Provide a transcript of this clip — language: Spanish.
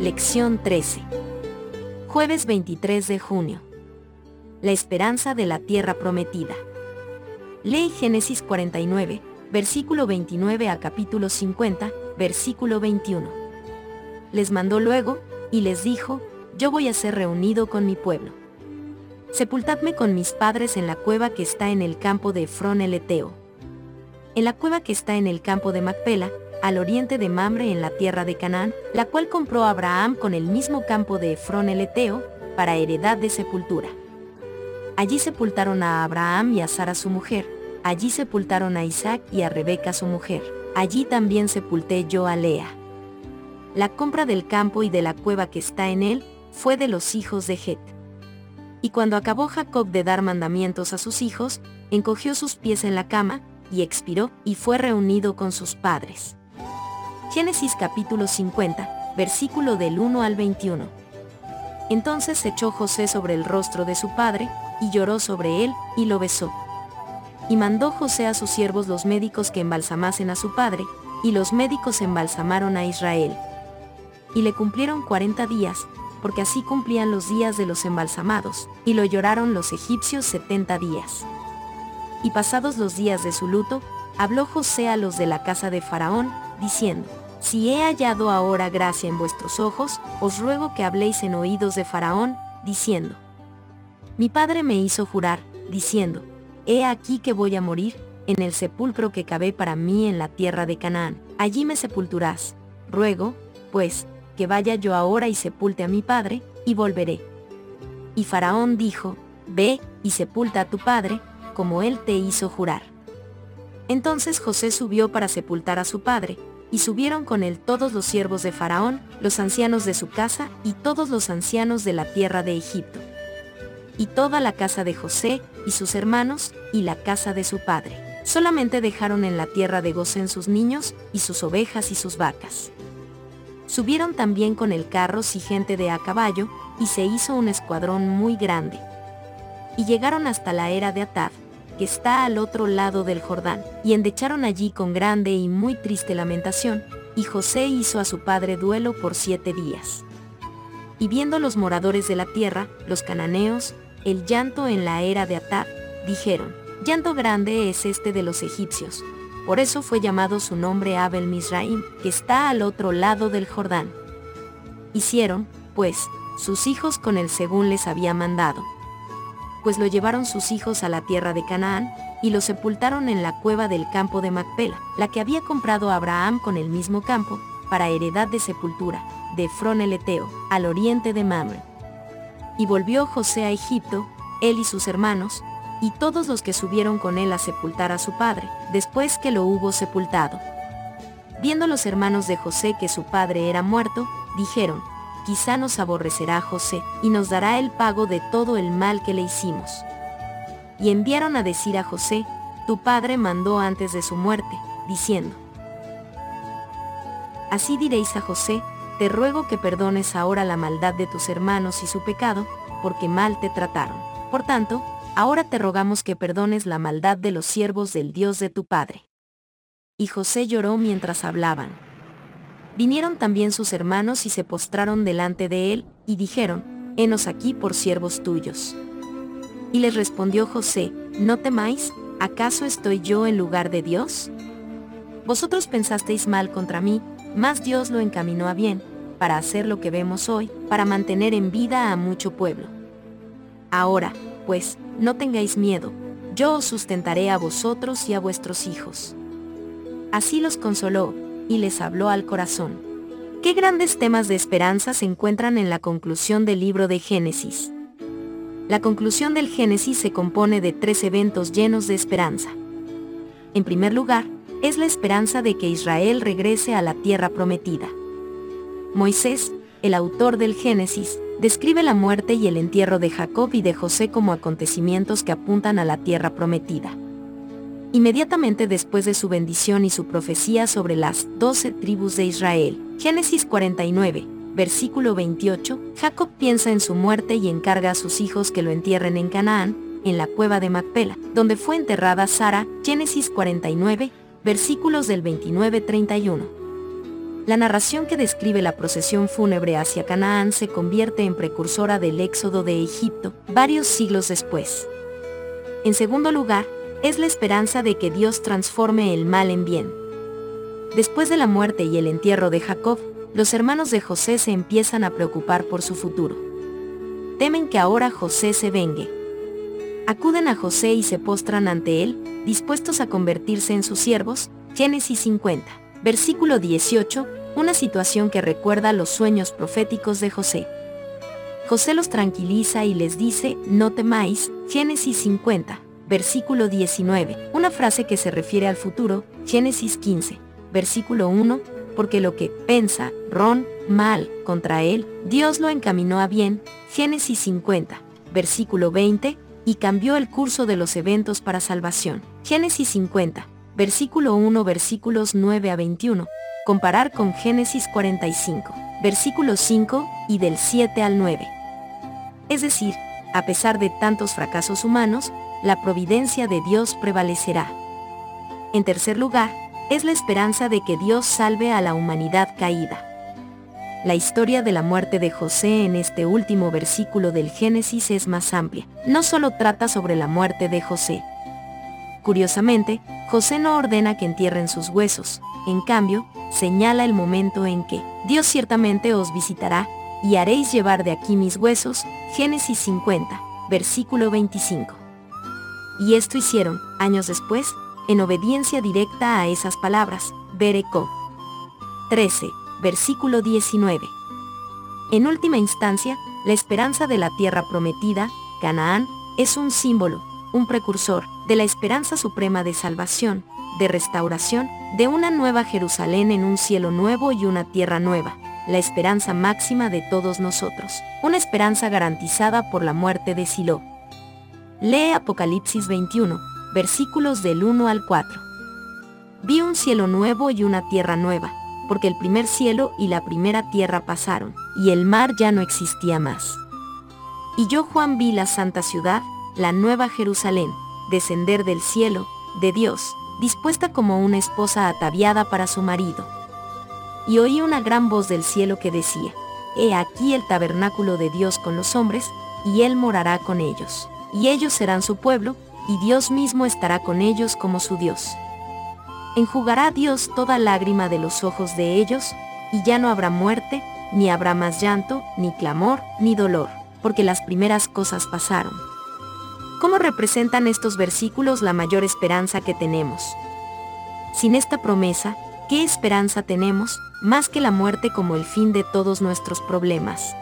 Lección 13. Jueves 23 de junio. La esperanza de la tierra prometida. Ley Génesis 49, versículo 29 a capítulo 50, versículo 21. Les mandó luego, y les dijo, yo voy a ser reunido con mi pueblo. Sepultadme con mis padres en la cueva que está en el campo de Efrón el Eteo. En la cueva que está en el campo de Macpela, al oriente de Mamre en la tierra de Canaán, la cual compró Abraham con el mismo campo de Efrón el Eteo, para heredad de sepultura. Allí sepultaron a Abraham y a Sara su mujer, allí sepultaron a Isaac y a Rebeca su mujer, allí también sepulté yo a Lea. La compra del campo y de la cueva que está en él, fue de los hijos de Het. Y cuando acabó Jacob de dar mandamientos a sus hijos, encogió sus pies en la cama, y expiró, y fue reunido con sus padres. Génesis capítulo 50, versículo del 1 al 21. Entonces echó José sobre el rostro de su padre, y lloró sobre él, y lo besó. Y mandó José a sus siervos los médicos que embalsamasen a su padre, y los médicos embalsamaron a Israel. Y le cumplieron cuarenta días, porque así cumplían los días de los embalsamados, y lo lloraron los egipcios setenta días. Y pasados los días de su luto, habló José a los de la casa de Faraón, diciendo, Si he hallado ahora gracia en vuestros ojos, os ruego que habléis en oídos de Faraón, diciendo, Mi padre me hizo jurar, diciendo, He aquí que voy a morir, en el sepulcro que cavé para mí en la tierra de Canaán, allí me sepulturás. Ruego, pues, que vaya yo ahora y sepulte a mi padre, y volveré. Y Faraón dijo, Ve, y sepulta a tu padre, como él te hizo jurar. Entonces José subió para sepultar a su padre, y subieron con él todos los siervos de Faraón, los ancianos de su casa, y todos los ancianos de la tierra de Egipto. Y toda la casa de José, y sus hermanos, y la casa de su padre. Solamente dejaron en la tierra de Gosén sus niños, y sus ovejas y sus vacas. Subieron también con el carros y gente de a caballo, y se hizo un escuadrón muy grande. Y llegaron hasta la era de Atad, que está al otro lado del Jordán, y endecharon allí con grande y muy triste lamentación, y José hizo a su padre duelo por siete días. Y viendo los moradores de la tierra, los cananeos, el llanto en la era de Atad, dijeron, llanto grande es este de los egipcios. Por eso fue llamado su nombre Abel Misraim, que está al otro lado del Jordán. Hicieron, pues, sus hijos con él según les había mandado pues lo llevaron sus hijos a la tierra de Canaán, y lo sepultaron en la cueva del campo de Macpela, la que había comprado Abraham con el mismo campo, para heredad de sepultura, de Frón el Eteo, al oriente de Mamre. Y volvió José a Egipto, él y sus hermanos, y todos los que subieron con él a sepultar a su padre, después que lo hubo sepultado. Viendo los hermanos de José que su padre era muerto, dijeron, quizá nos aborrecerá José, y nos dará el pago de todo el mal que le hicimos. Y enviaron a decir a José, tu padre mandó antes de su muerte, diciendo, Así diréis a José, te ruego que perdones ahora la maldad de tus hermanos y su pecado, porque mal te trataron. Por tanto, ahora te rogamos que perdones la maldad de los siervos del Dios de tu padre. Y José lloró mientras hablaban. Vinieron también sus hermanos y se postraron delante de él, y dijeron, Henos aquí por siervos tuyos. Y les respondió José, No temáis, ¿acaso estoy yo en lugar de Dios? Vosotros pensasteis mal contra mí, mas Dios lo encaminó a bien, para hacer lo que vemos hoy, para mantener en vida a mucho pueblo. Ahora, pues, no tengáis miedo, yo os sustentaré a vosotros y a vuestros hijos. Así los consoló, y les habló al corazón. Qué grandes temas de esperanza se encuentran en la conclusión del libro de Génesis. La conclusión del Génesis se compone de tres eventos llenos de esperanza. En primer lugar, es la esperanza de que Israel regrese a la tierra prometida. Moisés, el autor del Génesis, describe la muerte y el entierro de Jacob y de José como acontecimientos que apuntan a la tierra prometida. Inmediatamente después de su bendición y su profecía sobre las doce tribus de Israel, Génesis 49, versículo 28, Jacob piensa en su muerte y encarga a sus hijos que lo entierren en Canaán, en la cueva de Macpela, donde fue enterrada Sara, Génesis 49, versículos del 29-31. La narración que describe la procesión fúnebre hacia Canaán se convierte en precursora del éxodo de Egipto, varios siglos después. En segundo lugar, es la esperanza de que Dios transforme el mal en bien. Después de la muerte y el entierro de Jacob, los hermanos de José se empiezan a preocupar por su futuro. Temen que ahora José se vengue. Acuden a José y se postran ante él, dispuestos a convertirse en sus siervos, Génesis 50, versículo 18, una situación que recuerda los sueños proféticos de José. José los tranquiliza y les dice, no temáis, Génesis 50, versículo 19, una frase que se refiere al futuro, Génesis 15, versículo 1, porque lo que pensa, Ron, mal, contra él, Dios lo encaminó a bien, Génesis 50, versículo 20, y cambió el curso de los eventos para salvación, Génesis 50, versículo 1, versículos 9 a 21, comparar con Génesis 45, versículo 5, y del 7 al 9. Es decir, a pesar de tantos fracasos humanos, la providencia de Dios prevalecerá. En tercer lugar, es la esperanza de que Dios salve a la humanidad caída. La historia de la muerte de José en este último versículo del Génesis es más amplia. No solo trata sobre la muerte de José. Curiosamente, José no ordena que entierren sus huesos, en cambio, señala el momento en que Dios ciertamente os visitará, y haréis llevar de aquí mis huesos, Génesis 50, versículo 25 y esto hicieron, años después, en obediencia directa a esas palabras, Bereco. 13, versículo 19. En última instancia, la esperanza de la tierra prometida, Canaán, es un símbolo, un precursor, de la esperanza suprema de salvación, de restauración, de una nueva Jerusalén en un cielo nuevo y una tierra nueva, la esperanza máxima de todos nosotros, una esperanza garantizada por la muerte de Silo. Lee Apocalipsis 21, versículos del 1 al 4. Vi un cielo nuevo y una tierra nueva, porque el primer cielo y la primera tierra pasaron, y el mar ya no existía más. Y yo Juan vi la santa ciudad, la nueva Jerusalén, descender del cielo, de Dios, dispuesta como una esposa ataviada para su marido. Y oí una gran voz del cielo que decía, He aquí el tabernáculo de Dios con los hombres, y él morará con ellos y ellos serán su pueblo, y Dios mismo estará con ellos como su Dios. Enjugará Dios toda lágrima de los ojos de ellos, y ya no habrá muerte, ni habrá más llanto, ni clamor, ni dolor, porque las primeras cosas pasaron. ¿Cómo representan estos versículos la mayor esperanza que tenemos? Sin esta promesa, ¿qué esperanza tenemos, más que la muerte como el fin de todos nuestros problemas?